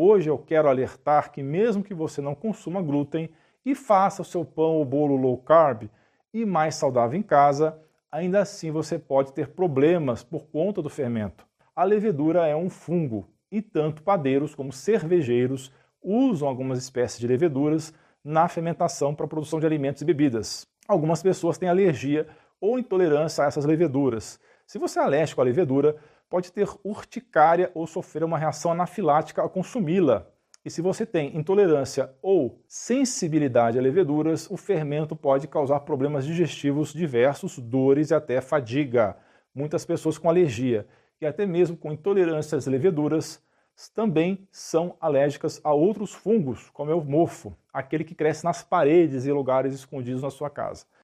Hoje eu quero alertar que, mesmo que você não consuma glúten e faça o seu pão ou bolo low carb e mais saudável em casa, ainda assim você pode ter problemas por conta do fermento. A levedura é um fungo e tanto padeiros como cervejeiros usam algumas espécies de leveduras na fermentação para a produção de alimentos e bebidas. Algumas pessoas têm alergia ou intolerância a essas leveduras. Se você é alérgico à levedura, pode ter urticária ou sofrer uma reação anafilática ao consumi-la. E se você tem intolerância ou sensibilidade a leveduras, o fermento pode causar problemas digestivos diversos, dores e até fadiga. Muitas pessoas com alergia e até mesmo com intolerância às leveduras também são alérgicas a outros fungos, como é o mofo, aquele que cresce nas paredes e lugares escondidos na sua casa.